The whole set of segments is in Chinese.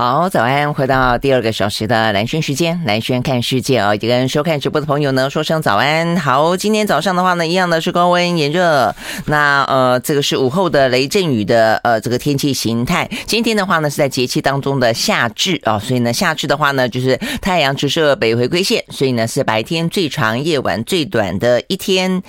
好，早安！回到第二个小时的蓝轩时间，蓝轩看世界啊！跟收看直播的朋友呢，说声早安。好，今天早上的话呢，一样的是高温炎热。那呃，这个是午后的雷阵雨的呃这个天气形态。今天的话呢，是在节气当中的夏至啊，所以呢，夏至的话呢，就是太阳直射北回归线，所以呢是白天最长、夜晚最短的一天。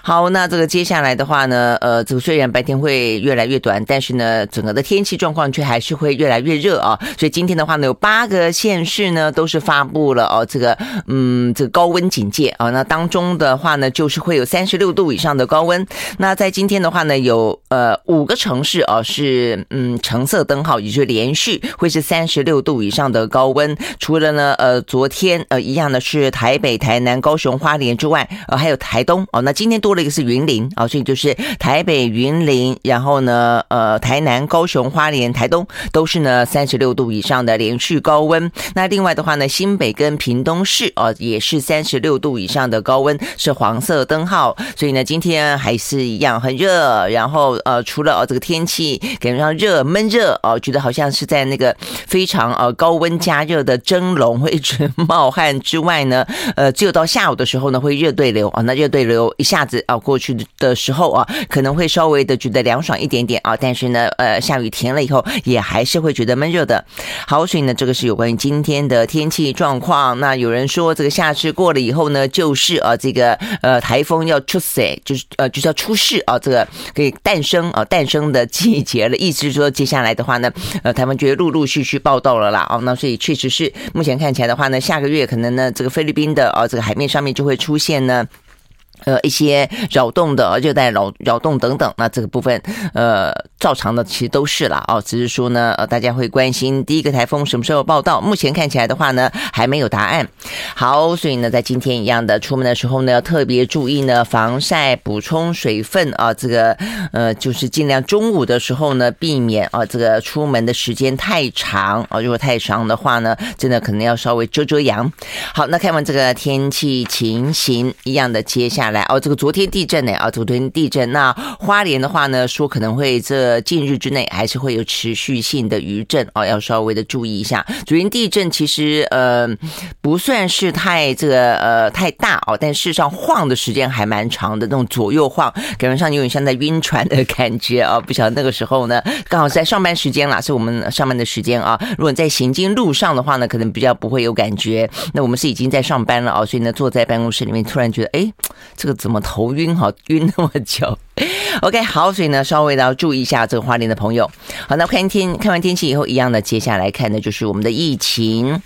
好，那这个接下来的话呢，呃，这个虽然白天会越来越短，但是呢，整个的天气状况却还是会越来越热啊。所以今天的话呢，有八个县市呢都是发布了哦，这个嗯，这个高温警戒啊。那当中的话呢，就是会有三十六度以上的高温。那在今天的话呢，有呃五个城市啊是嗯橙色灯号，也就是连续会是三十六度以上的高温。除了呢呃昨天呃一样的是台北、台南、高雄、花莲之外，呃还有台东哦。那今天多了一个是云林啊，所以就是台北、云林，然后呢呃台南、高雄、花莲、台东都是呢三十六度。以上的连续高温，那另外的话呢，新北跟屏东市哦也是三十六度以上的高温，是黄色灯号，所以呢今天还是一样很热，然后呃除了哦这个天气感觉上热闷热哦，觉得好像是在那个非常呃高温加热的蒸笼会一直冒汗之外呢，呃只有到下午的时候呢会热对流啊，那热对流一下子啊过去的时候啊可能会稍微的觉得凉爽一点点啊，但是呢呃下雨停了以后也还是会觉得闷热的。好，所以呢，这个是有关于今天的天气状况。那有人说，这个夏至过了以后呢，就是啊，这个呃台风要出世，就是呃就是要出世啊，这个可以诞生啊，诞生的季节了。意思是说，接下来的话呢，呃，台湾就陆陆续续报道了啦。哦，那所以确实是目前看起来的话呢，下个月可能呢，这个菲律宾的啊，这个海面上面就会出现呢。呃，一些扰动的热带扰扰动等等，那这个部分，呃，照常的其实都是了。哦，只是说呢，呃，大家会关心第一个台风什么时候报到。目前看起来的话呢，还没有答案。好，所以呢，在今天一样的出门的时候呢，要特别注意呢，防晒，补充水分啊。这个呃，就是尽量中午的时候呢，避免啊，这个出门的时间太长啊。如果太长的话呢，真的可能要稍微遮遮阳。好，那看完这个天气情形一样的，接下来。哦，这个昨天地震呢啊，昨天地震，那花莲的话呢，说可能会这近日之内还是会有持续性的余震哦，要稍微的注意一下。昨天地震其实呃不算是太这个呃太大哦，但事实上晃的时间还蛮长的，那种左右晃，感觉上有点像在晕船的感觉啊。不晓得那个时候呢，刚好是在上班时间啦，是我们上班的时间啊。如果你在行经路上的话呢，可能比较不会有感觉。那我们是已经在上班了啊，所以呢坐在办公室里面，突然觉得哎。这个怎么头晕？哈，晕那么久。OK，好，所以呢，稍微的要注意一下这个花莲的朋友。好，那看天看完天气以后，一样的，接下来看的就是我们的疫情。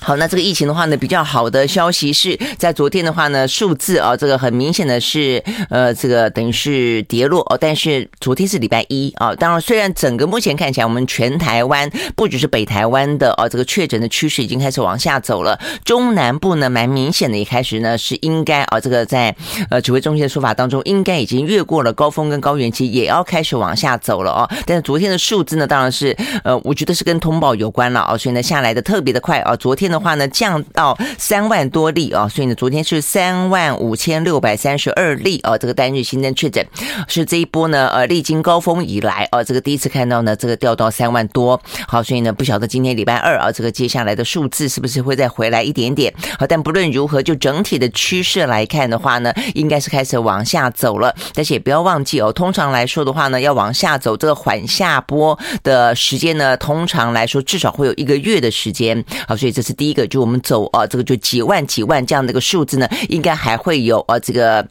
好，那这个疫情的话呢，比较好的消息是在昨天的话呢，数字啊，这个很明显的是，呃，这个等于是跌落哦。但是昨天是礼拜一啊，当然虽然整个目前看起来，我们全台湾不只是北台湾的啊，这个确诊的趋势已经开始往下走了。中南部呢，蛮明显的，一开始呢是应该啊，这个在呃指挥中心的说法当中，应该已经越过了高峰跟高原期，也要开始往下走了哦。但是昨天的数字呢，当然是呃，我觉得是跟通报有关了啊，所以呢下来的特别的快啊，昨天。的话呢，降到三万多例啊，所以呢，昨天是三万五千六百三十二例啊，这个单日新增确诊是这一波呢，呃，历经高峰以来啊，这个第一次看到呢，这个掉到三万多。好，所以呢，不晓得今天礼拜二啊，这个接下来的数字是不是会再回来一点点？好，但不论如何，就整体的趋势来看的话呢，应该是开始往下走了。但是也不要忘记哦，通常来说的话呢，要往下走，这个缓下坡的时间呢，通常来说至少会有一个月的时间。好，所以这是。第一个就我们走啊，这个就几万几万这样的一个数字呢，应该还会有啊，这个。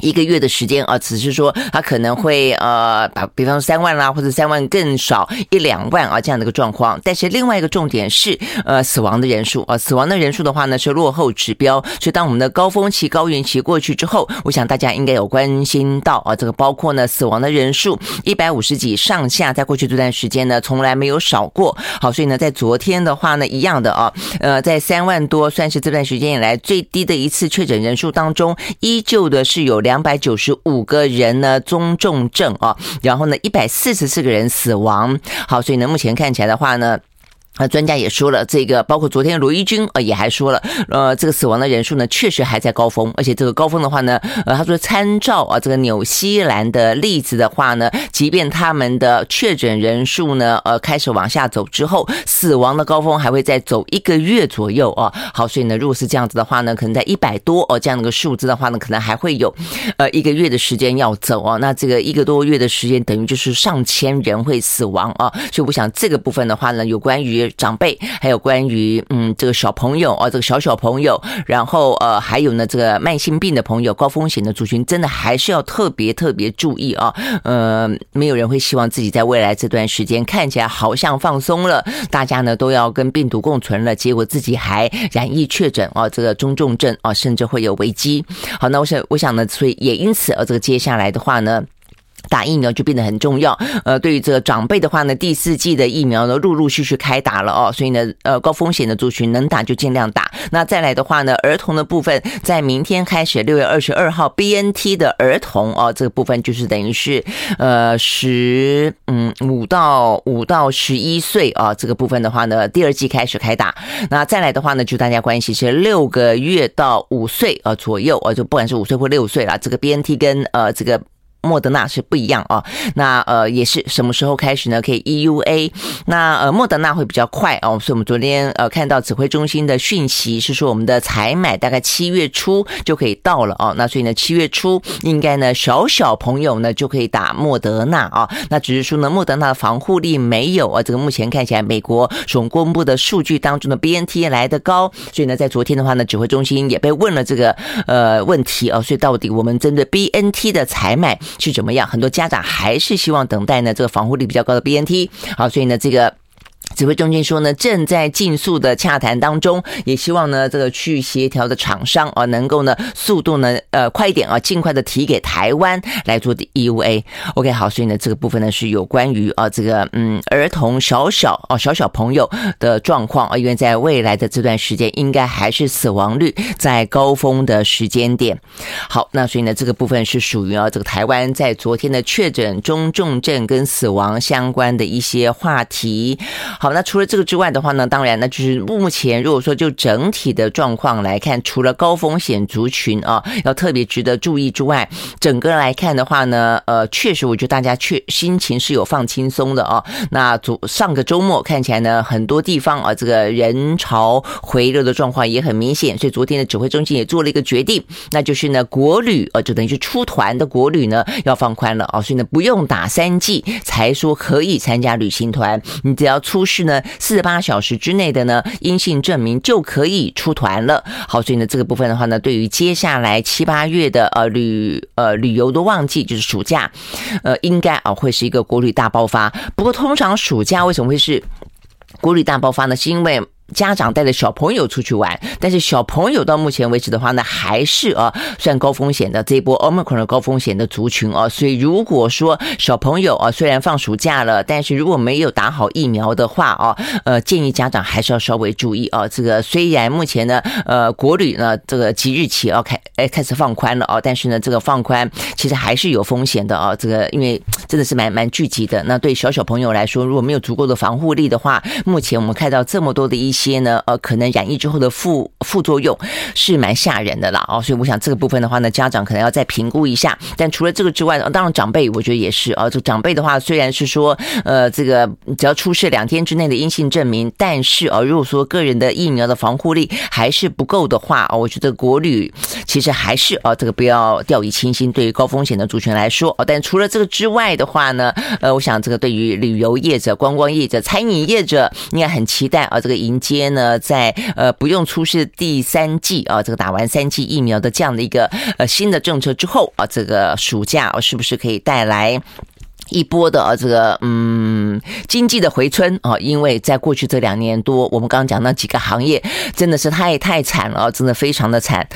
一个月的时间啊，只是说他可能会呃，把比方说三万啦，或者三万更少一两万啊这样的一个状况。但是另外一个重点是呃，死亡的人数啊，死亡的人数的话呢是落后指标。所以当我们的高峰期、高原期过去之后，我想大家应该有关心到啊，这个包括呢死亡的人数一百五十几上下，在过去这段时间呢从来没有少过。好，所以呢在昨天的话呢一样的啊，呃，在三万多算是这段时间以来最低的一次确诊人数当中，依旧的是有两。百九十五个人呢中重症啊，然后呢一百四十四个人死亡。好，所以呢目前看起来的话呢。啊，专家也说了，这个包括昨天罗一军呃也还说了，呃，这个死亡的人数呢确实还在高峰，而且这个高峰的话呢，呃，他说参照啊这个纽西兰的例子的话呢，即便他们的确诊人数呢呃开始往下走之后，死亡的高峰还会再走一个月左右啊。好，所以呢，如果是这样子的话呢，可能在一百多哦这样的个数字的话呢，可能还会有呃一个月的时间要走啊。那这个一个多月的时间，等于就是上千人会死亡啊。所以我想这个部分的话呢，有关于。长辈，还有关于嗯这个小朋友啊，这个小小朋友，然后呃还有呢这个慢性病的朋友，高风险的族群，真的还是要特别特别注意啊。呃，没有人会希望自己在未来这段时间看起来好像放松了，大家呢都要跟病毒共存了，结果自己还染疫确诊啊，这个中重症啊，甚至会有危机。好，那我想我想呢，所以也因此啊，这个接下来的话呢。打疫苗就变得很重要。呃，对于这个长辈的话呢，第四季的疫苗呢，陆陆续续开打了哦。所以呢，呃，高风险的族群能打就尽量打。那再来的话呢，儿童的部分，在明天开始，六月二十二号，BNT 的儿童哦，这个部分就是等于是呃十嗯五到五到十一岁啊，这个部分的话呢，第二季开始开打。那再来的话呢，就大家关系是六个月到五岁啊左右啊，就不管是五岁或六岁啦，这个 BNT 跟呃这个。莫德纳是不一样啊，那呃也是什么时候开始呢？可以 EUA，那呃莫德纳会比较快哦，所以我们昨天呃看到指挥中心的讯息是说，我们的采买大概七月初就可以到了哦，那所以呢七月初应该呢小小朋友呢就可以打莫德纳啊，那只是说呢莫德纳的防护力没有啊，这个目前看起来美国所公布的数据当中的 BNT 来得高，所以呢在昨天的话呢指挥中心也被问了这个呃问题啊，所以到底我们针对 BNT 的采买。是怎么样？很多家长还是希望等待呢，这个防护力比较高的 BNT。好，所以呢，这个。指挥中心说呢，正在尽速的洽谈当中，也希望呢这个去协调的厂商啊，能够呢速度呢呃快一点啊，尽快的提给台湾来做的 EUA。OK，好，所以呢这个部分呢是有关于啊这个嗯儿童小小啊小小朋友的状况啊，因为在未来的这段时间应该还是死亡率在高峰的时间点。好，那所以呢这个部分是属于啊这个台湾在昨天的确诊中重症跟死亡相关的一些话题。好，那除了这个之外的话呢，当然，那就是目前如果说就整体的状况来看，除了高风险族群啊，要特别值得注意之外，整个来看的话呢，呃，确实我觉得大家确心情是有放轻松的啊。那昨上个周末看起来呢，很多地方啊，这个人潮回流的状况也很明显，所以昨天的指挥中心也做了一个决定，那就是呢，国旅呃，就等于是出团的国旅呢要放宽了啊，所以呢，不用打三剂才说可以参加旅行团，你只要出。是呢，四十八小时之内的呢阴性证明就可以出团了。好，所以呢这个部分的话呢，对于接下来七八月的呃旅呃旅游的旺季，就是暑假，呃应该啊会是一个国旅大爆发。不过通常暑假为什么会是国旅大爆发呢？是因为家长带着小朋友出去玩，但是小朋友到目前为止的话呢，还是啊算高风险的这一波 Omicron 的高风险的族群啊，所以如果说小朋友啊虽然放暑假了，但是如果没有打好疫苗的话啊，呃建议家长还是要稍微注意啊。这个虽然目前呢，呃国旅呢这个即日起要开哎开始放宽了啊，但是呢这个放宽其实还是有风险的啊。这个因为真的是蛮蛮聚集的，那对小小朋友来说，如果没有足够的防护力的话，目前我们看到这么多的一些呢，呃，可能染疫之后的副副作用是蛮吓人的啦，哦，所以我想这个部分的话呢，家长可能要再评估一下。但除了这个之外呢，当然长辈我觉得也是啊，这长辈的话虽然是说，呃，这个只要出示两天之内的阴性证明，但是啊，如果说个人的疫苗的防护力还是不够的话，哦，我觉得国旅其实还是啊，这个不要掉以轻心。对于高风险的族群来说，哦，但除了这个之外的话呢，呃，我想这个对于旅游业者、观光业者、餐饮业者应该很期待啊，这个迎接呢。在呃不用出示第三剂啊，这个打完三剂疫苗的这样的一个呃新的政策之后啊，这个暑假是不是可以带来？一波的啊，这个嗯，经济的回春啊，因为在过去这两年多，我们刚刚讲那几个行业真的是太太惨了，真的非常的惨。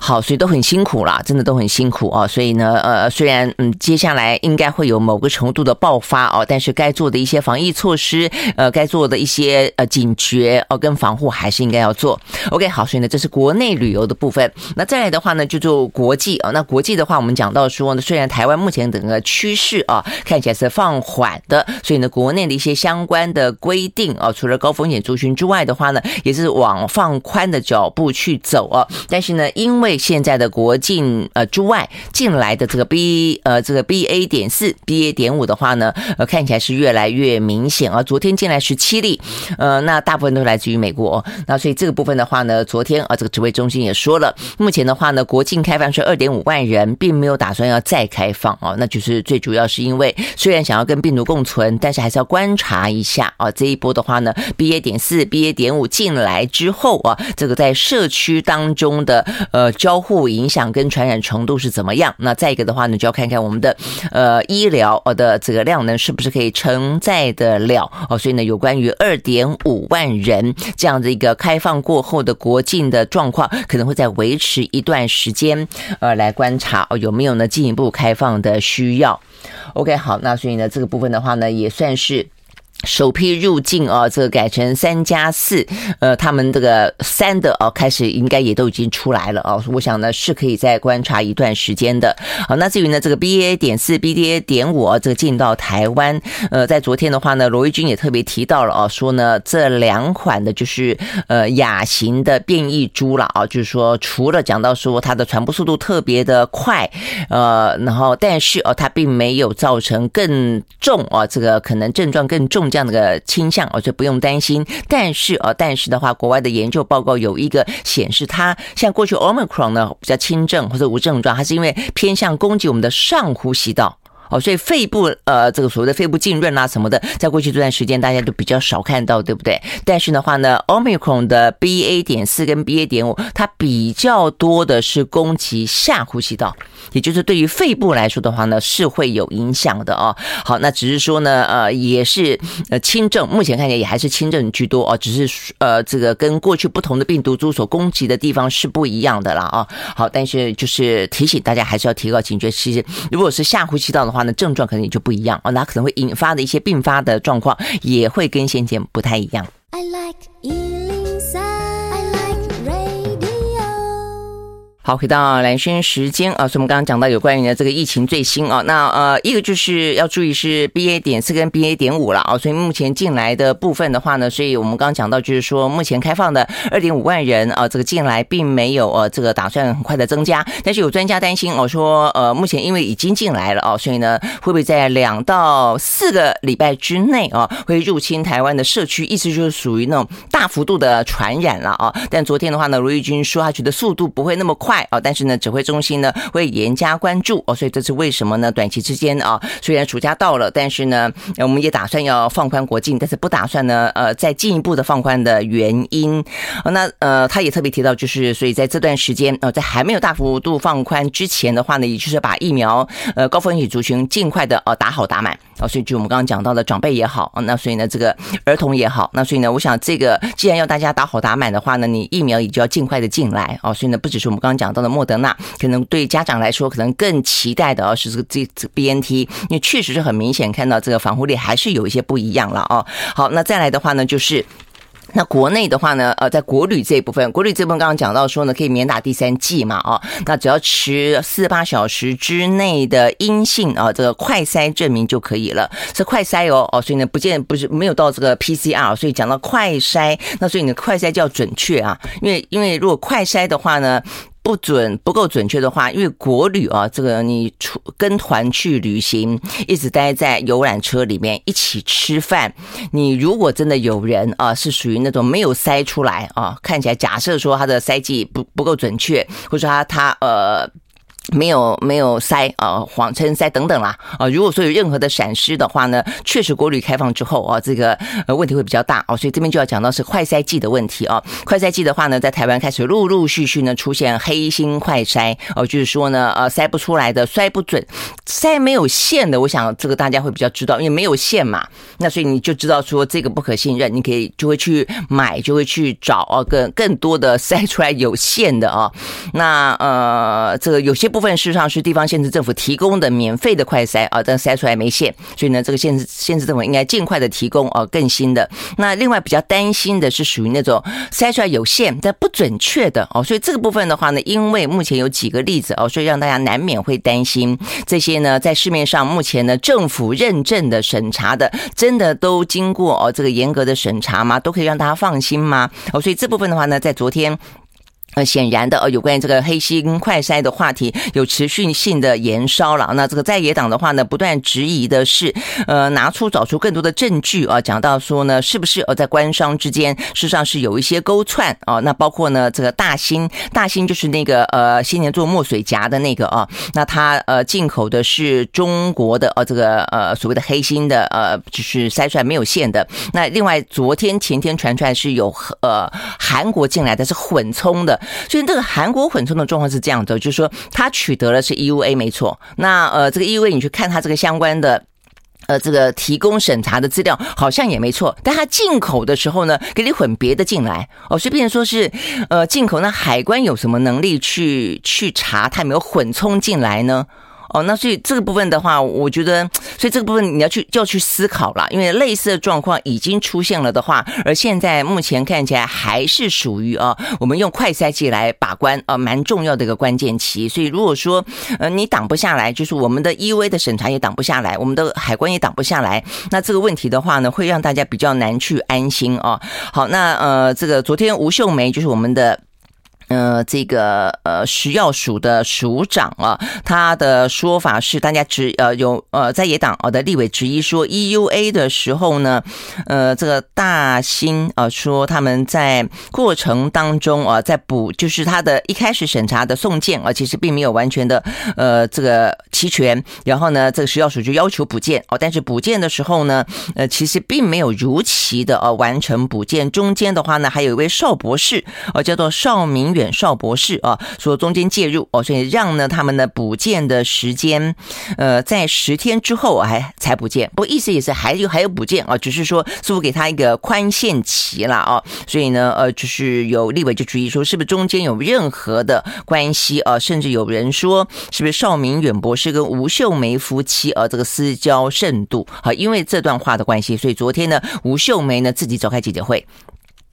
好，所以都很辛苦啦，真的都很辛苦啊。所以呢，呃，虽然嗯，接下来应该会有某个程度的爆发哦，但是该做的一些防疫措施，呃，该做的一些呃警觉哦跟防护还是应该要做。OK，好，所以呢，这是国内旅游的部分。那再来的话呢，就做国际啊。那国际的话，我们讲到说呢，虽然台湾目前整个趋势啊，看。看起来是放缓的，所以呢，国内的一些相关的规定啊，除了高风险族群之外的话呢，也是往放宽的脚步去走啊。但是呢，因为现在的国境呃之外进来的这个 B 呃这个 BA 点四 BA 点五的话呢，呃看起来是越来越明显啊。昨天进来十七例，呃，那大部分都来自于美国。那所以这个部分的话呢，昨天啊这个指挥中心也说了，目前的话呢，国境开放是二点五万人，并没有打算要再开放啊。那就是最主要是因为虽然想要跟病毒共存，但是还是要观察一下啊。这一波的话呢，BA 点四 BA 点五进来之后啊，这个在社区当中的呃交互影响跟传染程度是怎么样？那再一个的话呢，就要看看我们的呃医疗的这个量能是不是可以承载得了哦。所以呢，有关于二点五万人这样的一个开放过后的国境的状况，可能会再维持一段时间，呃，来观察哦有没有呢进一步开放的需要。OK，好，那所以呢这个部分的话呢，也算是。首批入境啊，这个改成三加四，呃，他们这个三的哦，开始应该也都已经出来了啊。我想呢，是可以再观察一段时间的。好，那至于呢，这个 BA 点四、B D A 点五，这个进到台湾，呃，在昨天的话呢，罗一军也特别提到了啊，说呢，这两款的就是呃亚型的变异株了啊，就是说除了讲到说它的传播速度特别的快，呃，然后但是哦，它并没有造成更重啊，这个可能症状更重。这样的个倾向哦，就不用担心。但是啊，但是的话，国外的研究报告有一个显示，它像过去 Omicron 呢比较轻症或者无症状，它是因为偏向攻击我们的上呼吸道。哦，所以肺部呃，这个所谓的肺部浸润啊什么的，在过去这段时间大家都比较少看到，对不对？但是的话呢，Omicron 的 BA 点四跟 BA 点五，它比较多的是攻击下呼吸道，也就是对于肺部来说的话呢，是会有影响的哦。好，那只是说呢，呃，也是呃轻症，目前看起来也还是轻症居多哦，只是呃这个跟过去不同的病毒株所攻击的地方是不一样的了啊。好，但是就是提醒大家还是要提高警觉，其实如果是下呼吸道的话。那症状可能也就不一样哦，那可能会引发的一些并发的状况也会跟先前不太一样。I like 好，回到蓝轩时间啊，所以我们刚刚讲到有关于呢这个疫情最新啊，那呃一个就是要注意是 BA 点四跟 BA 点五了啊，所以目前进来的部分的话呢，所以我们刚刚讲到就是说目前开放的二点五万人啊，这个进来并没有呃这个打算很快的增加，但是有专家担心哦说呃目前因为已经进来了哦，所以呢会不会在两到四个礼拜之内啊会入侵台湾的社区，意思就是属于那种大幅度的传染了啊，但昨天的话呢，罗玉军说他觉得速度不会那么快。哦，但是呢，指挥中心呢会严加关注哦，所以这是为什么呢？短期之间啊，虽然暑假到了，但是呢，我们也打算要放宽国境，但是不打算呢，呃，再进一步的放宽的原因。那呃，他也特别提到，就是所以在这段时间，呃，在还没有大幅度放宽之前的话呢，也就是把疫苗呃高风险族群尽快的呃打好打满啊，所以就我们刚刚讲到的长辈也好，那所以呢，这个儿童也好，那所以呢，我想这个既然要大家打好打满的话呢，你疫苗也就要尽快的进来啊，所以呢，不只是我们刚刚讲。到的莫德纳，可能对家长来说，可能更期待的啊是这个这这 BNT，因为确实是很明显看到这个防护力还是有一些不一样了啊。好，那再来的话呢，就是那国内的话呢，呃，在国旅这一部分，国旅这部分刚刚讲到说呢，可以免打第三剂嘛，哦，那只要持四十八小时之内的阴性啊，这个快筛证明就可以了，是快筛哦，哦，所以呢，不见不是没有到这个 PCR，所以讲到快筛，那所以你的快筛就要准确啊，因为因为如果快筛的话呢。不准不够准确的话，因为国旅啊，这个你出跟团去旅行，一直待在游览车里面一起吃饭，你如果真的有人啊是属于那种没有筛出来啊，看起来假设说他的筛剂不不够准确，或者说他他呃。没有没有塞啊，谎称塞等等啦啊！如果说有任何的闪失的话呢，确实国旅开放之后啊，这个呃问题会比较大哦，所以这边就要讲到是快筛剂的问题哦。快筛剂的话呢，在台湾开始陆陆续续呢出现黑心快筛哦，就是说呢呃筛不出来的，筛不准，筛没有线的。我想这个大家会比较知道，因为没有线嘛，那所以你就知道说这个不可信任，你可以就会去买，就会去找啊更更多的筛出来有线的啊。那呃这个有些不。部分事实上是地方县市政府提供的免费的快筛啊，但筛出来没线，所以呢，这个县市县市政府应该尽快的提供啊更新的。那另外比较担心的是属于那种筛出来有线但不准确的哦，所以这个部分的话呢，因为目前有几个例子哦，所以让大家难免会担心这些呢，在市面上目前呢政府认证的审查的，真的都经过哦这个严格的审查吗？都可以让大家放心吗？哦，所以这部分的话呢，在昨天。呃，显然的，呃，有关于这个黑心快筛的话题有持续性的延烧了。那这个在野党的话呢，不断质疑的是，呃，拿出找出更多的证据啊，讲到说呢，是不是呃在官商之间事实上是有一些勾串啊？那包括呢，这个大兴，大兴就是那个呃，先前做墨水夹的那个啊，那他呃进口的是中国的呃这个呃所谓的黑心的呃，就是筛出来没有线的。那另外昨天前天传出来是有呃韩国进来的是混充的。所以这个韩国混充的状况是这样的，就是说他取得了是 EUA 没错，那呃这个 EUA 你去看他这个相关的呃这个提供审查的资料好像也没错，但他进口的时候呢给你混别的进来哦，随便说是呃进口，那海关有什么能力去去查他有没有混充进来呢？哦，那所以这个部分的话，我觉得，所以这个部分你要去就要去思考了，因为类似的状况已经出现了的话，而现在目前看起来还是属于啊，我们用快筛剂来把关啊，蛮重要的一个关键期。所以如果说呃你挡不下来，就是我们的 E V 的审查也挡不下来，我们的海关也挡不下来，那这个问题的话呢，会让大家比较难去安心啊。好，那呃这个昨天吴秀梅就是我们的。呃，这个呃食药署的署长啊，他的说法是，大家质呃有呃在野党啊的立委质疑说，EUA 的时候呢，呃这个大兴啊说他们在过程当中啊在补，就是他的一开始审查的送件啊，其实并没有完全的呃这个齐全，然后呢这个食药署就要求补件哦，但是补件的时候呢，呃其实并没有如期的呃完成补件，中间的话呢还有一位邵博士呃，叫做邵明。远绍博士啊，说中间介入哦，所以让呢他们的补件的时间，呃，在十天之后还才补件，不过意思也是还有还有补件啊，只是说似乎给他一个宽限期了啊，所以呢，呃，就是有立委就质疑说，是不是中间有任何的关系啊？甚至有人说，是不是邵明远博士跟吴秀梅夫妻啊，这个私交甚笃？好，因为这段话的关系，所以昨天呢，吴秀梅呢自己召开记者会。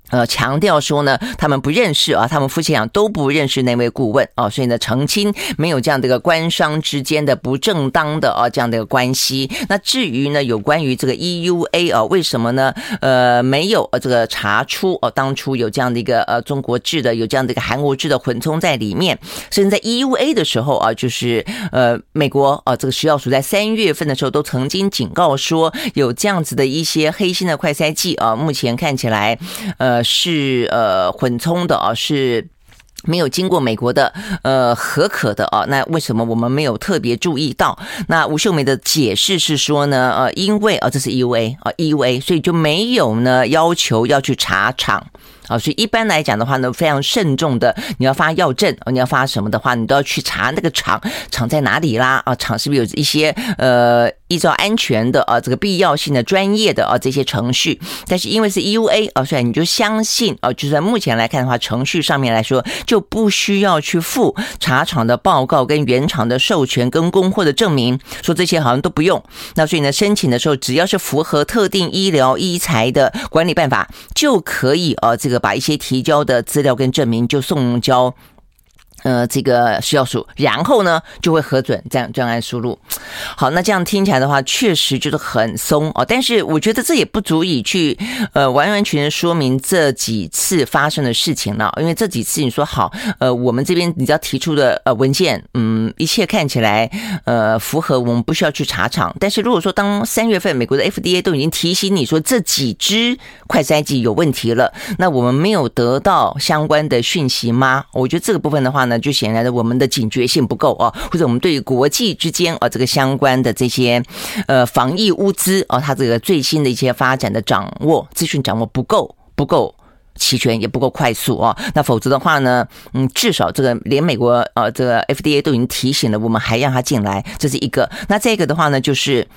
呃，强调说呢，他们不认识啊，他们夫妻俩都不认识那位顾问啊，所以呢，澄清没有这样的一个官商之间的不正当的啊这样的一个关系。那至于呢，有关于这个 EUA 啊，为什么呢？呃，没有呃这个查出哦，当初有这样的一个呃中国制的，有这样的一个韩国制的混充在里面，甚至在 EUA 的时候啊，就是呃美国啊这个食药署在三月份的时候都曾经警告说，有这样子的一些黑心的快筛剂啊，目前看起来呃。是呃混充的啊，是没有经过美国的呃核可的啊。那为什么我们没有特别注意到？那吴秀梅的解释是说呢，呃，因为啊，这是 EUA 啊，EUA，所以就没有呢要求要去查厂。啊，所以一般来讲的话呢，非常慎重的，你要发药证，你要发什么的话，你都要去查那个厂，厂在哪里啦？啊，厂是不是有一些呃依照安全的啊这个必要性的专业的啊这些程序？但是因为是 EUA 啊，所以你就相信啊，就在目前来看的话，程序上面来说就不需要去附茶厂的报告跟原厂的授权跟供货的证明，说这些好像都不用。那所以呢，申请的时候只要是符合特定医疗医材的管理办法就可以啊这个。把一些提交的资料跟证明就送交。呃，这个食药署，然后呢就会核准这样专案输入。好，那这样听起来的话，确实就是很松哦。但是我觉得这也不足以去呃完完全全说明这几次发生的事情了。因为这几次你说好，呃，我们这边你只要提出的呃文件，嗯，一切看起来呃符合，我们不需要去查厂。但是如果说当三月份美国的 FDA 都已经提醒你说这几支快筛剂有问题了，那我们没有得到相关的讯息吗？我觉得这个部分的话呢。就显然的，我们的警觉性不够啊，或者我们对于国际之间啊这个相关的这些呃防疫物资啊，它这个最新的一些发展的掌握资讯掌握不够，不够齐全，也不够快速啊。那否则的话呢，嗯，至少这个连美国呃这个 FDA 都已经提醒了，我们还让他进来，这是一个。那这个的话呢，就是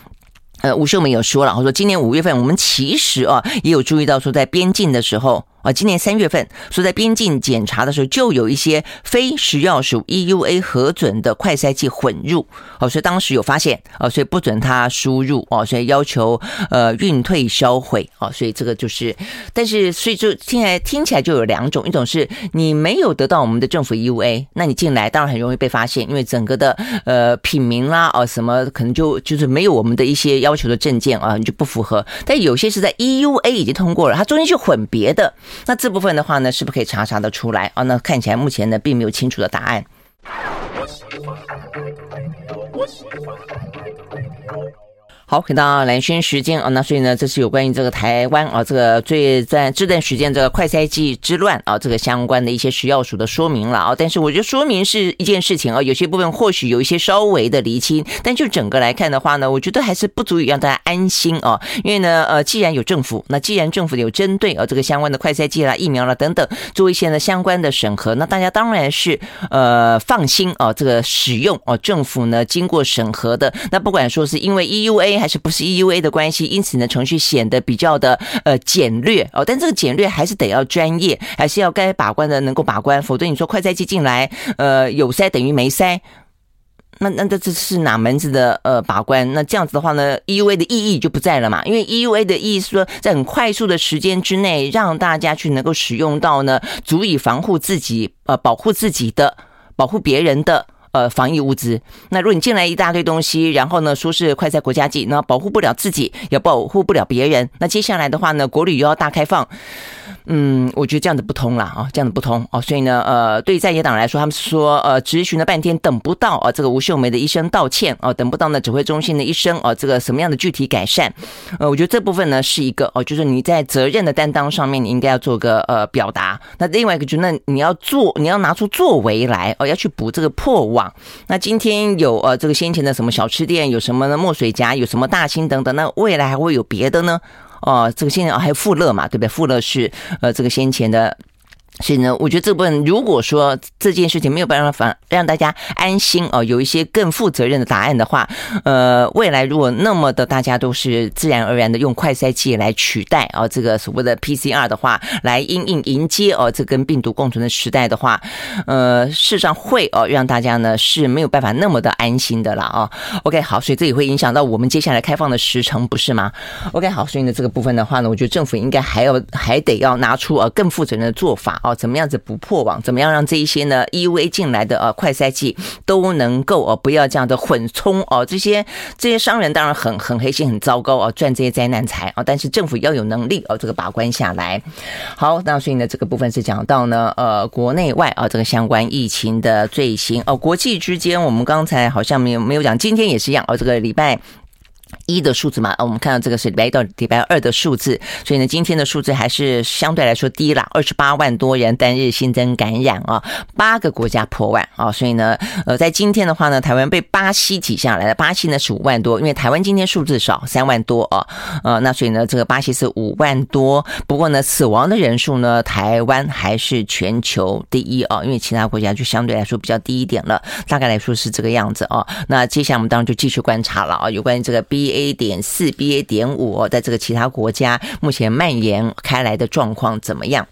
呃吴秀梅有说了，我说今年五月份我们其实啊也有注意到说在边境的时候。啊，今年三月份说在边境检查的时候，就有一些非食药署 EUA 核准的快筛剂混入，哦，所以当时有发现，哦，所以不准他输入，哦，所以要求呃运退销毁，哦，所以这个就是，但是所以就听起来听起来就有两种，一种是你没有得到我们的政府 EUA，那你进来当然很容易被发现，因为整个的呃品名啦，哦什么可能就就是没有我们的一些要求的证件啊，你就不符合，但有些是在 EUA 已经通过了，它中间去混别的。那这部分的话呢，是不是可以查查的出来啊？那看起来目前呢，并没有清楚的答案。好，回到蓝轩时间啊，那所以呢，这是有关于这个台湾啊，这个最在这段时间这个快筛剂之乱啊，这个相关的一些食药署的说明了啊。但是我觉得说明是一件事情啊，有些部分或许有一些稍微的厘清，但就整个来看的话呢，我觉得还是不足以让大家安心啊。因为呢，呃，既然有政府，那既然政府有针对啊这个相关的快筛剂啦、疫苗啦等等做一些呢相关的审核，那大家当然是呃放心啊，这个使用啊，政府呢经过审核的，那不管说是因为 EUA。还是不是 EUA 的关系，因此呢，程序显得比较的呃简略哦。但这个简略还是得要专业，还是要该把关的能够把关，否则你说快筛剂进来，呃，有塞等于没塞，那那这这是哪门子的呃把关？那这样子的话呢，EUA 的意义就不在了嘛。因为 EUA 的意义是说，在很快速的时间之内，让大家去能够使用到呢，足以防护自己呃保护自己的、保护别人的。呃，防疫物资。那如果你进来一大堆东西，然后呢，说是快在国家级，那保护不了自己，也保护不了别人。那接下来的话呢，国旅又要大开放。嗯，我觉得这样子不通了啊，这样子不通哦，所以呢，呃，对在野党来说，他们说，呃，质询了半天等不到啊，这个吴秀梅的一声道歉啊，等不到呢指挥中心的一声啊，这个什么样的具体改善？呃，我觉得这部分呢是一个哦，就是你在责任的担当上面，你应该要做个呃表达。那另外一个就，那你要做，你要拿出作为来哦，要去补这个破网。那今天有呃这个先前的什么小吃店，有什么呢墨水夹，有什么大兴等等，那未来还会有别的呢？哦，这个现在还有富勒嘛，对不对？富勒是呃，这个先前的。所以呢，我觉得这部分如果说这件事情没有办法让大家安心哦，有一些更负责任的答案的话，呃，未来如果那么的大家都是自然而然的用快筛剂来取代啊，这个所谓的 PCR 的话，来应应迎接哦，这跟病毒共存的时代的话，呃，事实上会哦让大家呢是没有办法那么的安心的了啊。OK，好，所以这也会影响到我们接下来开放的时程，不是吗？OK，好，所以呢这个部分的话呢，我觉得政府应该还要还得要拿出呃更负责任的做法。哦，怎么样子不破网？怎么样让这一些呢 EUA 进来的呃快筛剂都能够哦，不要这样的混充哦。这些这些商人当然很很黑心、很糟糕哦，赚这些灾难财啊。但是政府要有能力哦，这个把关下来。好，那所以呢，这个部分是讲到呢呃国内外啊这个相关疫情的最新哦。国际之间，我们刚才好像没有没有讲，今天也是一样哦。这个礼拜。一的数字嘛，我们看到这个是礼拜一到礼拜二的数字，所以呢，今天的数字还是相对来说低了，二十八万多人单日新增感染啊，八个国家破万啊，所以呢，呃，在今天的话呢，台湾被巴西挤下来了，巴西呢是五万多，因为台湾今天数字少，三万多啊，呃，那所以呢，这个巴西是五万多，不过呢，死亡的人数呢，台湾还是全球第一啊，因为其他国家就相对来说比较低一点了，大概来说是这个样子啊，那接下来我们当然就继续观察了啊，有关于这个 B。A 点四、BA 点五，在这个其他国家目前蔓延开来的状况怎么样？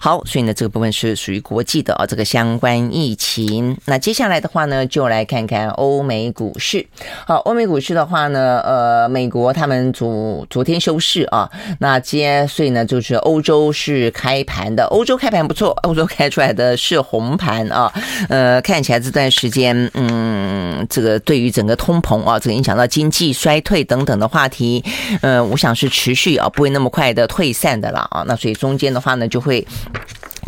好，所以呢，这个部分是属于国际的啊，这个相关疫情。那接下来的话呢，就来看看欧美股市。好，欧美股市的话呢，呃，美国他们昨昨天休市啊，那接所以呢，就是欧洲是开盘的，欧洲开盘不错，欧洲开出来的是红盘啊，呃，看起来这段时间，嗯，这个对于整个通膨啊，这个影响到经济衰。退等等的话题，嗯，我想是持续啊，不会那么快的退散的了啊。那所以中间的话呢，就会。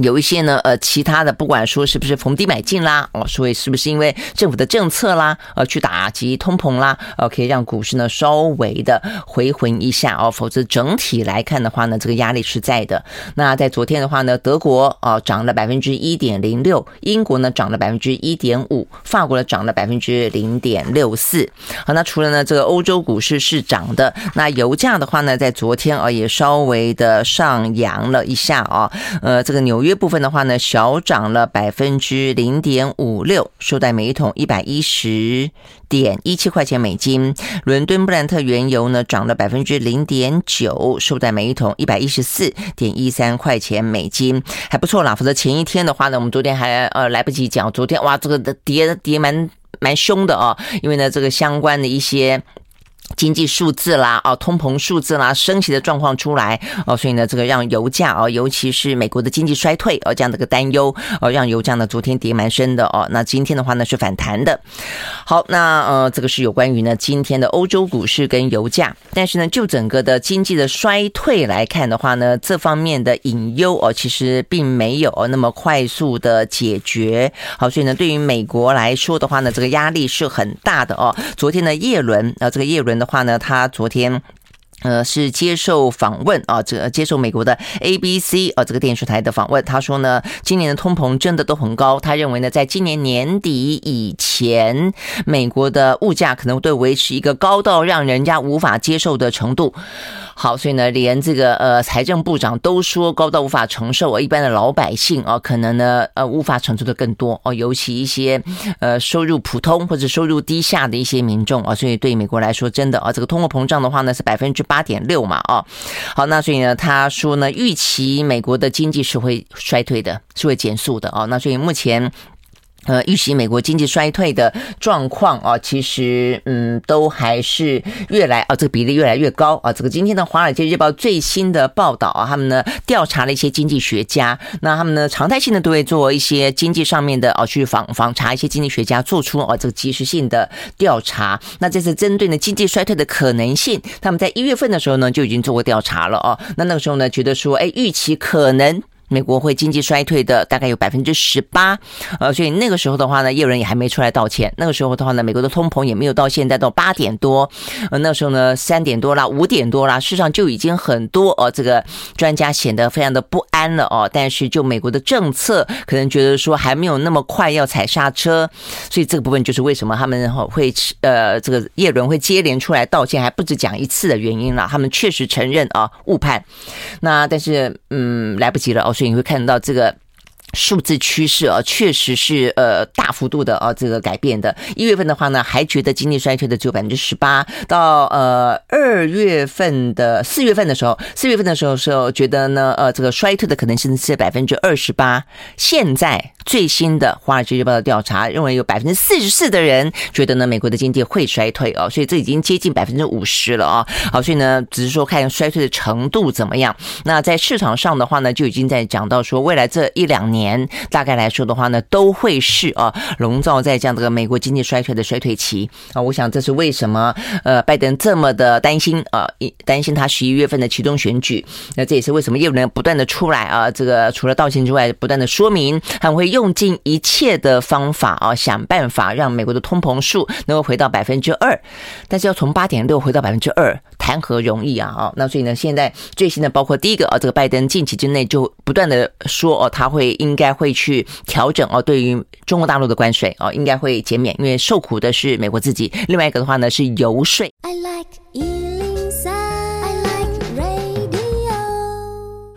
有一些呢，呃，其他的不管说是不是逢低买进啦，哦，所以是不是因为政府的政策啦，呃，去打击通膨啦，呃，可以让股市呢稍微的回魂一下哦，否则整体来看的话呢，这个压力是在的。那在昨天的话呢，德国啊涨了百分之一点零六，英国呢涨了百分之一点五，法国呢涨了百分之零点六四。好，那除了呢这个欧洲股市是涨的，那油价的话呢，在昨天啊也稍微的上扬了一下啊，呃，这个纽约。部分的话呢，小涨了百分之零点五六，收在每一桶一百一十点一七块钱美金。伦敦布兰特原油呢涨了百分之零点九，收在每一桶一百一十四点一三块钱美金，还不错啦。否则前一天的话呢，我们昨天还呃来不及讲，昨天哇这个跌跌蛮蛮凶的哦，因为呢这个相关的一些。经济数字啦，哦，通膨数字啦，升息的状况出来哦，所以呢，这个让油价哦，尤其是美国的经济衰退哦，这样的个担忧哦，让油价呢昨天跌蛮深的哦。那今天的话呢是反弹的。好，那呃，这个是有关于呢今天的欧洲股市跟油价，但是呢，就整个的经济的衰退来看的话呢，这方面的隐忧哦，其实并没有那么快速的解决。好，所以呢，对于美国来说的话呢，这个压力是很大的哦。昨天的叶伦啊，这个叶伦。的话呢，他昨天呃是接受访问啊，这接受美国的 ABC 啊这个电视台的访问，他说呢，今年的通膨真的都很高，他认为呢，在今年年底以前，美国的物价可能会维持一个高到让人家无法接受的程度。好，所以呢，连这个呃财政部长都说高到无法承受，而一般的老百姓啊，可能呢呃无法承受的更多哦，尤其一些呃收入普通或者收入低下的一些民众啊，所以对美国来说，真的啊，这个通货膨胀的话呢是百分之八点六嘛哦，好，那所以呢，他说呢，预期美国的经济是会衰退的，是会减速的哦，那所以目前。呃，预期美国经济衰退的状况啊，其实嗯，都还是越来啊，这个比例越来越高啊。这个今天的《华尔街日报》最新的报道啊，他们呢调查了一些经济学家，那他们呢常态性的都会做一些经济上面的啊，去访访查一些经济学家做出啊这个及时性的调查。那这次针对呢经济衰退的可能性，他们在一月份的时候呢就已经做过调查了哦。那那个时候呢觉得说，哎，预期可能。美国会经济衰退的大概有百分之十八，呃，所以那个时候的话呢，业人也还没出来道歉。那个时候的话呢，美国的通膨也没有到现在到八点多，呃，那时候呢三点多啦，五点多啦，事实上就已经很多呃。这个专家显得非常的不安了哦。但是就美国的政策，可能觉得说还没有那么快要踩刹车，所以这个部分就是为什么他们会呃这个叶伦会接连出来道歉，还不止讲一次的原因了。他们确实承认啊误判，那但是嗯来不及了哦。所以你会看到这个。数字趋势啊，确实是呃大幅度的啊这个改变的。一月份的话呢，还觉得经济衰退的只有百分之十八，到呃二月份的四月份的时候，四月份的时候时候觉得呢呃这个衰退的可能性是百分之二十八。现在最新的《华尔街日报》的调查认为有百分之四十四的人觉得呢美国的经济会衰退哦，所以这已经接近百分之五十了啊。好，所以呢只是说看衰退的程度怎么样。那在市场上的话呢，就已经在讲到说未来这一两年。年大概来说的话呢，都会是啊笼罩在这样的个美国经济衰退的衰退期啊。我想这是为什么呃拜登这么的担心啊，担心他十一月份的其中选举。那这也是为什么业务人不断的出来啊，这个除了道歉之外，不断的说明他们会用尽一切的方法啊，想办法让美国的通膨数能够回到百分之二，但是要从八点六回到百分之二，谈何容易啊哦！那所以呢，现在最新的包括第一个啊，这个拜登近期之内就不断的说哦，他会应该会去调整哦，对于中国大陆的关税哦，应该会减免，因为受苦的是美国自己。另外一个的话呢是游说。I like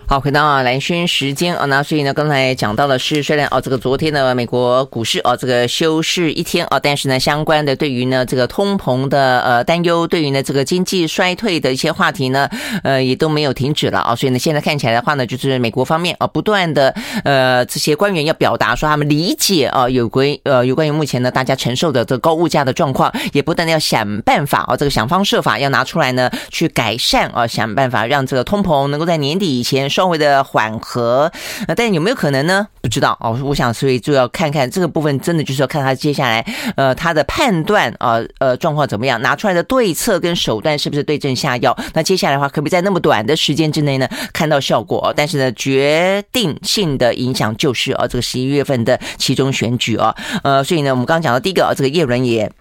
好，回到蓝轩时间啊，那所以呢，刚才讲到的是，虽然哦，这个昨天的美国股市哦，这个休市一天啊，但是呢，相关的对于呢这个通膨的呃担忧，对于呢这个经济衰退的一些话题呢，呃，也都没有停止了啊。所以呢，现在看起来的话呢，就是美国方面啊，不断的呃这些官员要表达说他们理解啊，有关呃有关于目前呢大家承受的这高物价的状况，也不断的要想办法啊，这个想方设法要拿出来呢去改善啊，想办法让这个通膨能够在年底以前。稍微的缓和，但有没有可能呢？不知道哦。我想，所以就要看看这个部分，真的就是要看他接下来呃他的判断啊呃状况怎么样，拿出来的对策跟手段是不是对症下药？那接下来的话，可不可以在那么短的时间之内呢看到效果？但是呢，决定性的影响就是啊这个十一月份的其中选举啊，呃，所以呢，我们刚刚讲到第一个啊，这个叶伦也。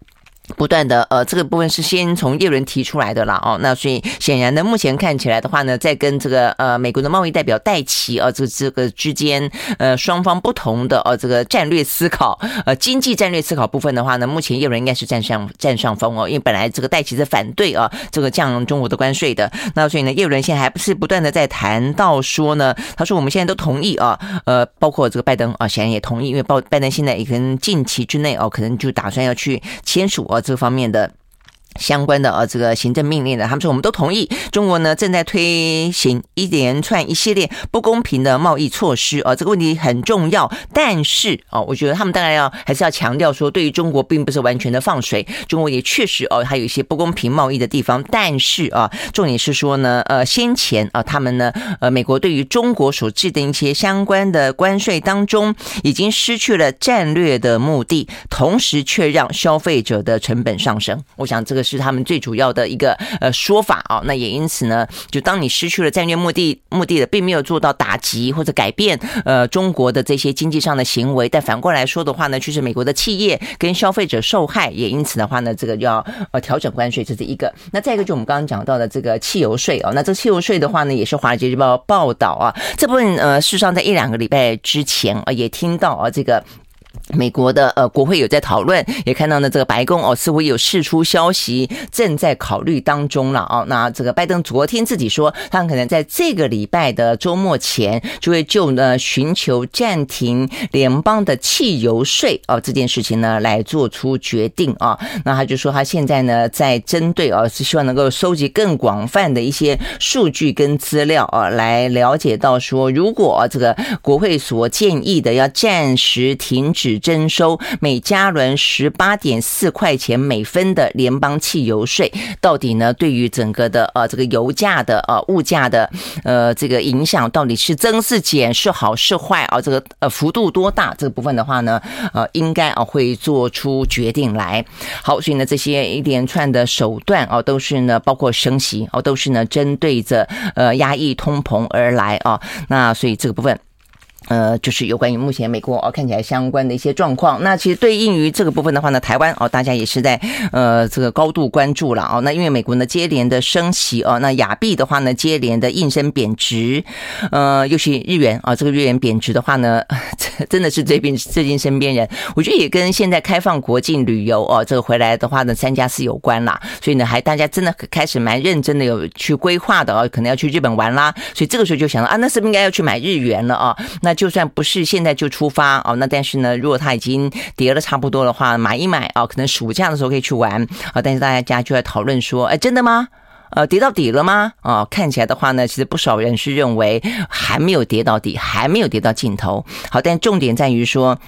不断的呃，这个部分是先从叶伦提出来的啦哦，那所以显然呢，目前看起来的话呢，在跟这个呃美国的贸易代表戴琪啊，这这个之间呃双方不同的呃这个战略思考呃经济战略思考部分的话呢，目前叶伦应该是占上占上风哦，因为本来这个戴琪是反对啊这个降中国的关税的，那所以呢，叶伦现在还不是不断的在谈到说呢，他说我们现在都同意啊，呃包括这个拜登啊，显然也同意，因为拜拜登现在也可能近期之内哦，可能就打算要去签署。这方面的。相关的呃这个行政命令的，他们说我们都同意。中国呢正在推行一连串一系列不公平的贸易措施啊，这个问题很重要。但是啊，我觉得他们当然要还是要强调说，对于中国并不是完全的放水。中国也确实哦，还有一些不公平贸易的地方。但是啊，重点是说呢，呃，先前啊，他们呢，呃，美国对于中国所制定一些相关的关税当中，已经失去了战略的目的，同时却让消费者的成本上升。我想这个。是他们最主要的一个呃说法啊，那也因此呢，就当你失去了战略目的目的的，并没有做到打击或者改变呃中国的这些经济上的行为，但反过来说的话呢，就是美国的企业跟消费者受害，也因此的话呢，这个要呃调整关税，这是一个。那再一个就我们刚刚讲到的这个汽油税啊，那这个汽油税的话呢，也是《华尔街日报》报道啊，这部分呃事实上在一两个礼拜之前啊，也听到啊这个。美国的呃国会有在讨论，也看到呢这个白宫哦似乎有释出消息，正在考虑当中了哦。那这个拜登昨天自己说，他可能在这个礼拜的周末前就会就呢寻求暂停联邦的汽油税哦这件事情呢来做出决定啊。那他就说他现在呢在针对哦是希望能够收集更广泛的一些数据跟资料啊，来了解到说如果这个国会所建议的要暂时停止。征收每加仑十八点四块钱每分的联邦汽油税，到底呢？对于整个的呃这个油价的呃物价的呃这个影响，到底是增是减，是好是坏啊？这个呃幅度多大？这个部分的话呢，呃应该啊会做出决定来。好，所以呢这些一连串的手段啊，都是呢包括升息哦，都是呢针对着呃压抑通膨而来啊。那所以这个部分。呃，就是有关于目前美国哦看起来相关的一些状况。那其实对应于这个部分的话呢，台湾哦，大家也是在呃这个高度关注了哦。那因为美国呢接连的升息哦，那亚币的话呢接连的应声贬值，呃，尤其日元啊，这个日元贬值的话呢，真的是这边最近身边人，我觉得也跟现在开放国境旅游哦，这个回来的话呢，三加四有关啦。所以呢，还大家真的开始蛮认真的有去规划的哦，可能要去日本玩啦。所以这个时候就想到啊，那是不是应该要去买日元了啊？那就算不是现在就出发哦，那但是呢，如果它已经跌了差不多的话，买一买哦，可能暑假的时候可以去玩啊。但是大家就在讨论说，哎，真的吗？呃，跌到底了吗？啊，看起来的话呢，其实不少人是认为还没有跌到底，还没有跌到尽头。好，但重点在于说。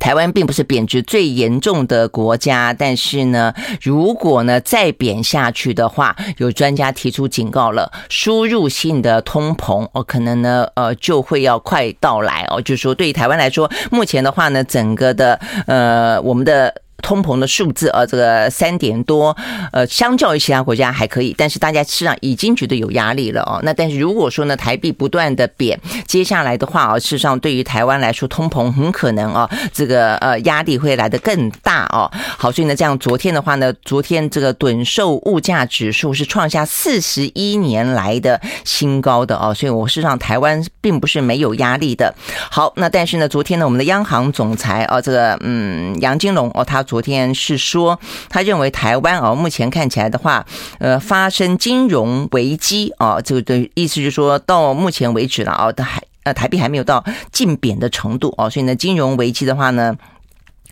台湾并不是贬值最严重的国家，但是呢，如果呢再贬下去的话，有专家提出警告了，输入性的通膨哦，可能呢呃就会要快到来哦，就是说对于台湾来说，目前的话呢，整个的呃我们的。通膨的数字，呃，这个三点多，呃，相较于其他国家还可以，但是大家实际上已经觉得有压力了哦。那但是如果说呢，台币不断的贬，接下来的话啊，事实上对于台湾来说，通膨很可能啊，这个呃压力会来得更大哦。好，所以呢，这样昨天的话呢，昨天这个趸售物价指数是创下四十一年来的新高的哦。所以我事实上台湾并不是没有压力的。好，那但是呢，昨天呢，我们的央行总裁啊，这个嗯杨金龙哦，他。昨天是说，他认为台湾哦，目前看起来的话，呃，发生金融危机啊，这个的意思就是说到目前为止了啊，台呃台币还没有到净贬的程度啊，所以呢，金融危机的话呢，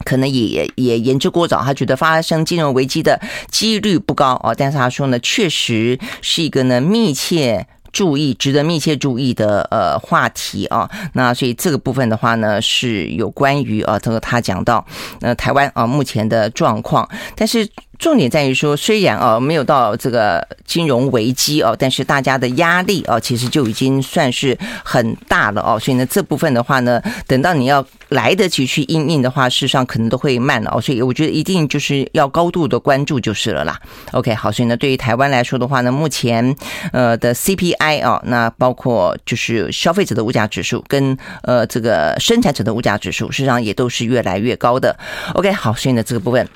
可能也也言之过早。他觉得发生金融危机的几率不高啊，但是他说呢，确实是一个呢密切。注意，值得密切注意的呃话题啊，那所以这个部分的话呢，是有关于啊，这个他讲到呃台湾啊目前的状况，但是。重点在于说，虽然啊没有到这个金融危机哦，但是大家的压力啊其实就已经算是很大了哦。所以呢，这部分的话呢，等到你要来得及去应应的话，事实上可能都会慢了哦。所以我觉得一定就是要高度的关注就是了啦。OK，好，所以呢，对于台湾来说的话呢，目前呃的 CPI 啊，那包括就是消费者的物价指数跟呃这个生产者的物价指数，事实上也都是越来越高的。OK，好，所以呢这个部分。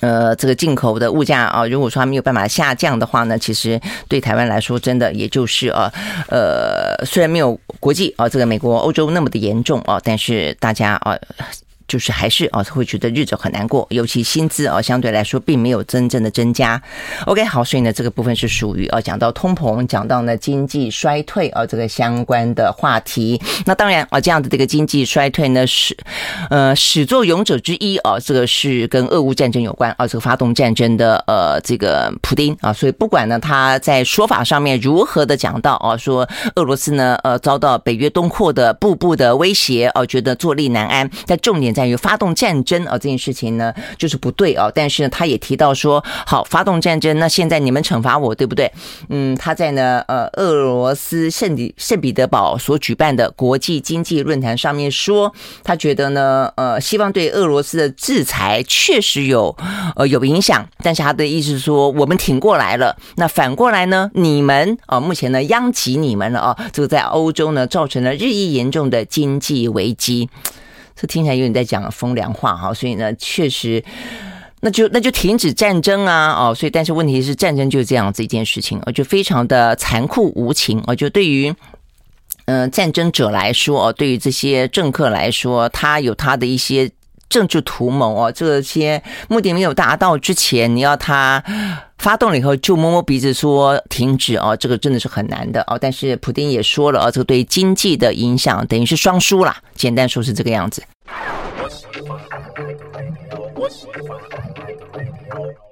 呃，这个进口的物价啊，如果说它没有办法下降的话呢，其实对台湾来说，真的也就是啊，呃，虽然没有国际啊，这个美国、欧洲那么的严重啊，但是大家啊。就是还是啊，会觉得日子很难过，尤其薪资啊，相对来说并没有真正的增加。OK，好，所以呢，这个部分是属于啊，讲到通膨，讲到呢经济衰退啊，这个相关的话题。那当然啊，这样的这个经济衰退呢，是呃始作俑者之一啊，这个是跟俄乌战争有关啊，这个发动战争的呃这个普丁啊，所以不管呢他在说法上面如何的讲到啊，说俄罗斯呢呃遭到北约东扩的步步的威胁啊，觉得坐立难安，但重点。在于发动战争啊，这件事情呢就是不对啊。但是，他也提到说，好，发动战争，那现在你们惩罚我，对不对？嗯，他在呢呃俄罗斯圣彼圣彼得堡所举办的国际经济论坛上面说，他觉得呢呃西方对俄罗斯的制裁确实有呃有影响，但是他的意思是说，我们挺过来了。那反过来呢，你们啊目前呢殃及你们了啊，这个在欧洲呢造成了日益严重的经济危机。这听起来有点在讲风凉话哈，所以呢，确实，那就那就停止战争啊，哦，所以但是问题是战争就是这样子一件事情，哦就非常的残酷无情，哦就对于嗯战争者来说，哦，对于这些政客来说，他有他的一些政治图谋哦，这些目的没有达到之前，你要他。发动了以后就摸摸鼻子说停止哦，这个真的是很难的哦。但是普丁也说了哦，这个对经济的影响等于是双输啦，简单说是这个样子。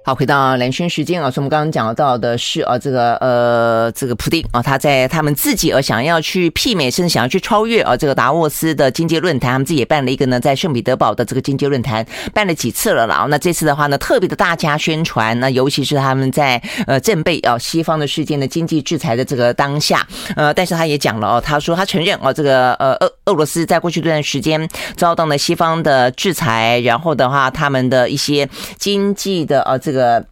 好，回到蓝轩时间啊，所以我们刚刚讲到的是啊，这个呃，这个普丁啊，他在他们自己而想要去媲美，甚至想要去超越啊，这个达沃斯的经济论坛，他们自己也办了一个呢，在圣彼得堡的这个经济论坛，办了几次了啦。那这次的话呢，特别的大加宣传，那尤其是他们在呃正被啊西方的世界的经济制裁的这个当下，呃，但是他也讲了哦，他说他承认啊，这个呃俄俄罗斯在过去这段时间遭到了西方的制裁，然后的话，他们的一些经济的啊这个。这个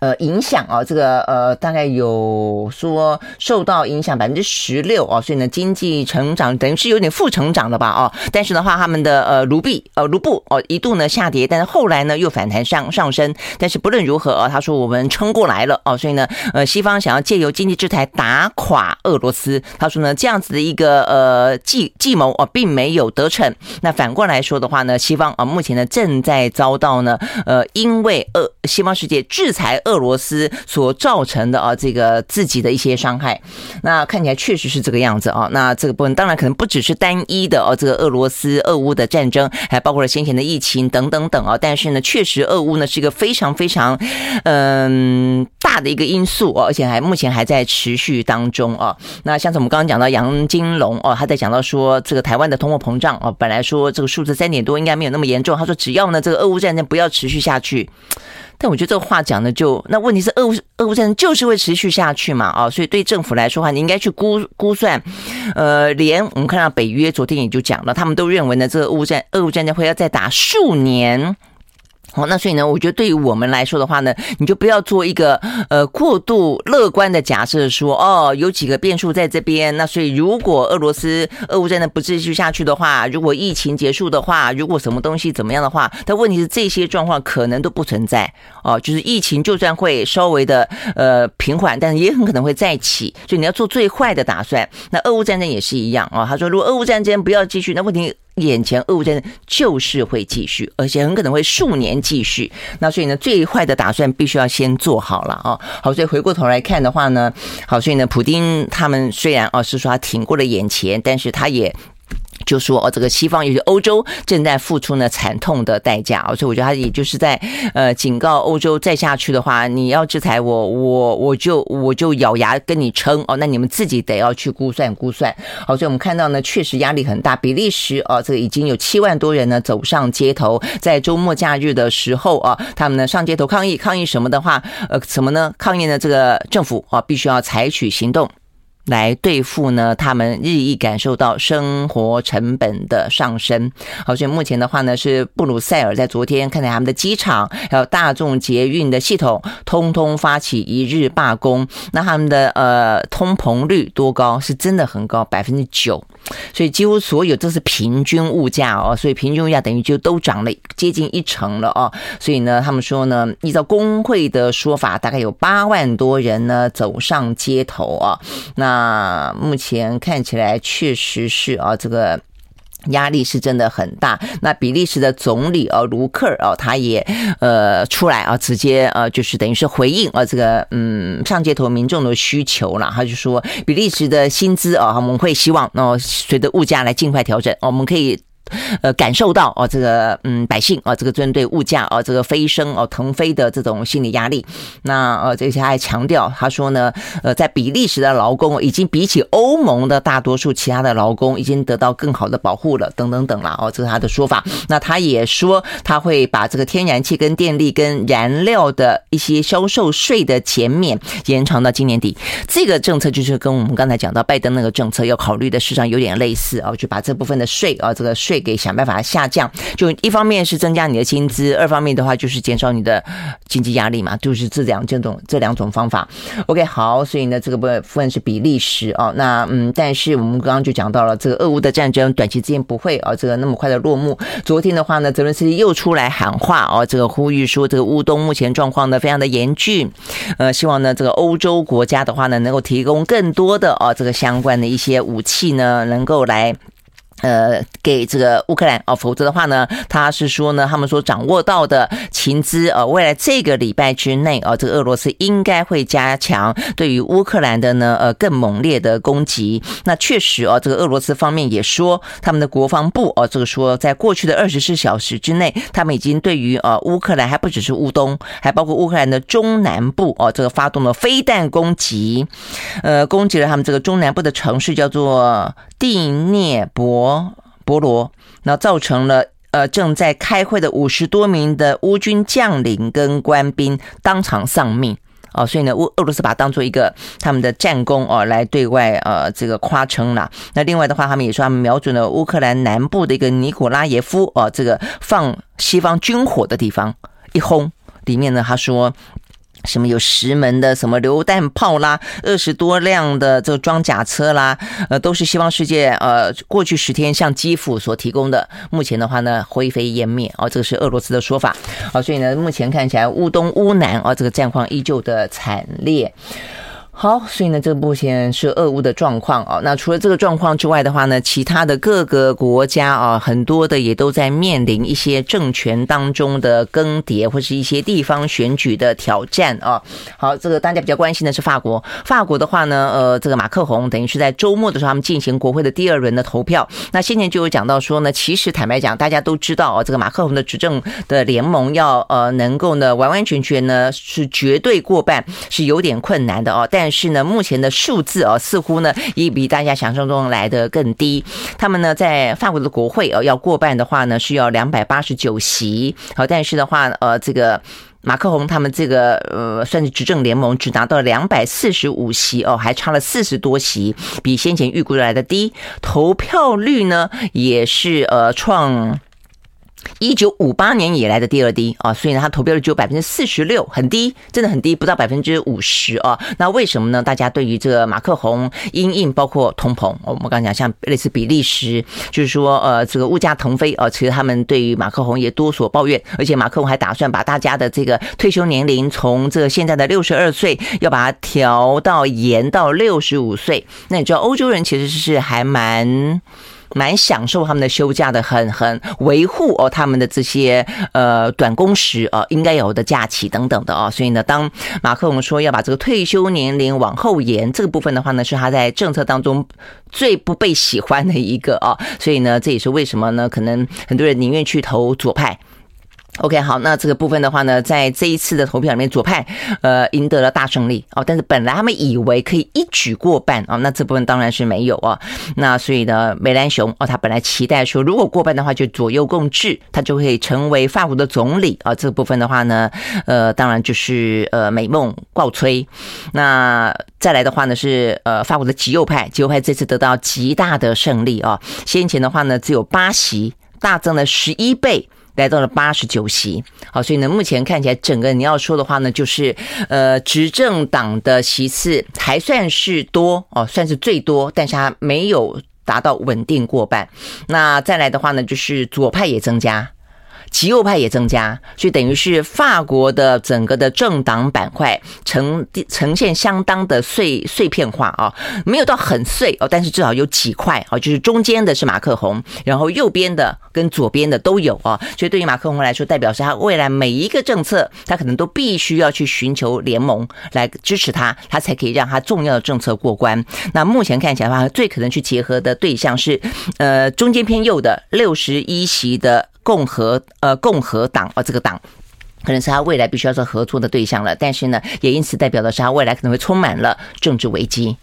呃，影响啊，这个呃，大概有说受到影响百分之十六啊，所以呢，经济成长等于是有点负成长的吧，哦，但是的话，他们的呃卢币呃卢布哦一度呢下跌，但是后来呢又反弹上上升，但是不论如何啊，他说我们撑过来了哦，所以呢，呃，西方想要借由经济制裁打垮俄罗斯，他说呢这样子的一个呃计计谋哦，并没有得逞。那反过来说的话呢，西方啊目前呢正在遭到呢呃因为俄西方世界制裁俄。俄罗斯所造成的啊，这个自己的一些伤害，那看起来确实是这个样子啊。那这个部分当然可能不只是单一的哦，这个俄罗斯俄乌的战争，还包括了先前的疫情等等等啊。但是呢，确实俄乌呢是一个非常非常嗯大的一个因素哦，而且还目前还在持续当中啊。那像是我们刚刚讲到杨金龙哦，他在讲到说这个台湾的通货膨胀哦，本来说这个数字三点多应该没有那么严重，他说只要呢这个俄乌战争不要持续下去。但我觉得这个话讲的就，那问题是俄乌俄乌战争就是会持续下去嘛，啊，所以对政府来说话，你应该去估估算，呃，连我们看到北约昨天也就讲了，他们都认为呢，这个俄乌战俄乌战争会要再打数年。好，那所以呢，我觉得对于我们来说的话呢，你就不要做一个呃过度乐观的假设，说哦有几个变数在这边。那所以如果俄罗斯俄乌战争不继续下去的话，如果疫情结束的话，如果什么东西怎么样的话，但问题是这些状况可能都不存在哦。就是疫情就算会稍微的呃平缓，但是也很可能会再起，所以你要做最坏的打算。那俄乌战争也是一样、哦。他说，如果俄乌战争不要继续，那问题。眼前俄乌战争就是会继续，而且很可能会数年继续。那所以呢，最坏的打算必须要先做好了啊。好，所以回过头来看的话呢，好，所以呢，普丁他们虽然啊是说他挺过了眼前，但是他也。就说哦，这个西方尤其欧洲正在付出呢惨痛的代价，哦所以我觉得他也就是在呃警告欧洲，再下去的话，你要制裁我，我我就我就咬牙跟你撑哦。那你们自己得要去估算估算。好，所以我们看到呢，确实压力很大。比利时哦，这个已经有七万多人呢走上街头，在周末假日的时候啊，他们呢上街头抗议，抗议什么的话，呃，什么呢？抗议呢？这个政府啊，必须要采取行动。来对付呢他们日益感受到生活成本的上升。好，所以目前的话呢，是布鲁塞尔在昨天看到他们的机场还有大众捷运的系统，通通发起一日罢工。那他们的呃通膨率多高？是真的很高，百分之九。所以几乎所有都是平均物价哦，所以平均物价等于就都涨了接近一成了哦。所以呢，他们说呢，依照工会的说法，大概有八万多人呢走上街头啊。那啊目前看起来确实是啊，这个。压力是真的很大。那比利时的总理啊，卢克尔啊，他也呃出来啊，直接呃就是等于是回应啊这个嗯上街头民众的需求了。他就说，比利时的薪资啊，我们会希望哦随着物价来尽快调整，我们可以。呃，感受到哦，这个嗯，百姓啊，这个针对物价啊，这个飞升哦，腾飞的这种心理压力。那呃，这些还强调，他说呢，呃，在比利时的劳工已经比起欧盟的大多数其他的劳工已经得到更好的保护了，等等等了哦，这是他的说法。那他也说，他会把这个天然气跟电力跟燃料的一些销售税的减免延长到今年底。这个政策就是跟我们刚才讲到拜登那个政策要考虑的事上有点类似啊，就把这部分的税啊，这个税。给想办法下降，就一方面是增加你的薪资，二方面的话就是减少你的经济压力嘛，就是这两这种这两种方法。OK，好，所以呢，这个部分是比利时哦，那嗯，但是我们刚刚就讲到了这个俄乌的战争，短期之间不会啊，这个那么快的落幕。昨天的话呢，泽伦斯基又出来喊话哦，这个呼吁说这个乌东目前状况呢非常的严峻，呃，希望呢这个欧洲国家的话呢能够提供更多的哦这个相关的一些武器呢，能够来。呃，给这个乌克兰哦，否则的话呢，他是说呢，他们所掌握到的情资，呃，未来这个礼拜之内，呃，这个俄罗斯应该会加强对于乌克兰的呢，呃，更猛烈的攻击。那确实哦，这个俄罗斯方面也说，他们的国防部哦，这个说，在过去的二十四小时之内，他们已经对于呃乌克兰还不只是乌东，还包括乌克兰的中南部哦，这个发动了飞弹攻击，呃，攻击了他们这个中南部的城市，叫做第聂伯。博罗，那造成了呃正在开会的五十多名的乌军将领跟官兵当场丧命哦，所以呢，乌俄罗斯把它当做一个他们的战功哦来对外呃这个夸称了。那另外的话，他们也说他们瞄准了乌克兰南部的一个尼古拉耶夫哦，这个放西方军火的地方一轰，里面呢他说。什么有十门的什么榴弹炮啦，二十多辆的这个装甲车啦，呃，都是西方世界呃过去十天向基辅所提供的。目前的话呢，灰飞烟灭哦，这个是俄罗斯的说法。好，所以呢，目前看起来乌东乌南啊，这个战况依旧的惨烈。好，所以呢，这个目前是俄乌的状况啊。那除了这个状况之外的话呢，其他的各个国家啊，很多的也都在面临一些政权当中的更迭，或是一些地方选举的挑战啊。好，这个大家比较关心的是法国。法国的话呢，呃，这个马克宏等于是在周末的时候，他们进行国会的第二轮的投票。那先前就有讲到说呢，其实坦白讲，大家都知道啊，这个马克宏的执政的联盟要呃能够呢完完全全呢是绝对过半，是有点困难的哦。但是呢，目前的数字哦，似乎呢也比大家想象中来得更低。他们呢，在法国的国会哦要过半的话呢，是要两百八十九席。好，但是的话，呃，这个马克宏他们这个呃，算是执政联盟，只拿到两百四十五席哦，还差了四十多席，比先前预估来的低。投票率呢，也是呃创。一九五八年以来的第二低啊，所以呢，它投标率只有百分之四十六，很低，真的很低，不到百分之五十啊。那为什么呢？大家对于这个马克宏因应包括通膨，我们刚刚讲像类似比利时，就是说呃，这个物价腾飞啊，其实他们对于马克宏也多所抱怨，而且马克宏还打算把大家的这个退休年龄从这现在的六十二岁，要把它调到延到六十五岁。那你知道欧洲人其实是还蛮。蛮享受他们的休假的，很很维护哦他们的这些呃短工时呃应该有的假期等等的哦，所以呢，当马克龙说要把这个退休年龄往后延这个部分的话呢，是他在政策当中最不被喜欢的一个哦，所以呢，这也是为什么呢？可能很多人宁愿去投左派。OK，好，那这个部分的话呢，在这一次的投票里面，左派呃赢得了大胜利哦，但是本来他们以为可以一举过半哦，那这部分当然是没有啊。那所以呢，梅兰雄哦，他本来期待说，如果过半的话，就左右共治，他就会成为法国的总理啊。这部分的话呢，呃，当然就是呃美梦告吹。那再来的话呢，是呃法国的极右派，极右派这次得到极大的胜利啊。先前的话呢，只有八席，大增了十一倍。来到了八十九席，好，所以呢，目前看起来整个你要说的话呢，就是呃，执政党的席次还算是多哦，算是最多，但是它没有达到稳定过半。那再来的话呢，就是左派也增加。极右派也增加，所以等于是法国的整个的政党板块呈呈现相当的碎碎片化啊，没有到很碎哦，但是至少有几块啊，就是中间的是马克宏，然后右边的跟左边的都有啊，所以对于马克宏来说，代表是他未来每一个政策，他可能都必须要去寻求联盟来支持他，他才可以让他重要的政策过关。那目前看起来的话，最可能去结合的对象是呃中间偏右的六十一席的。共和呃，共和党啊，这个党可能是他未来必须要做合作的对象了，但是呢，也因此代表的是他未来可能会充满了政治危机。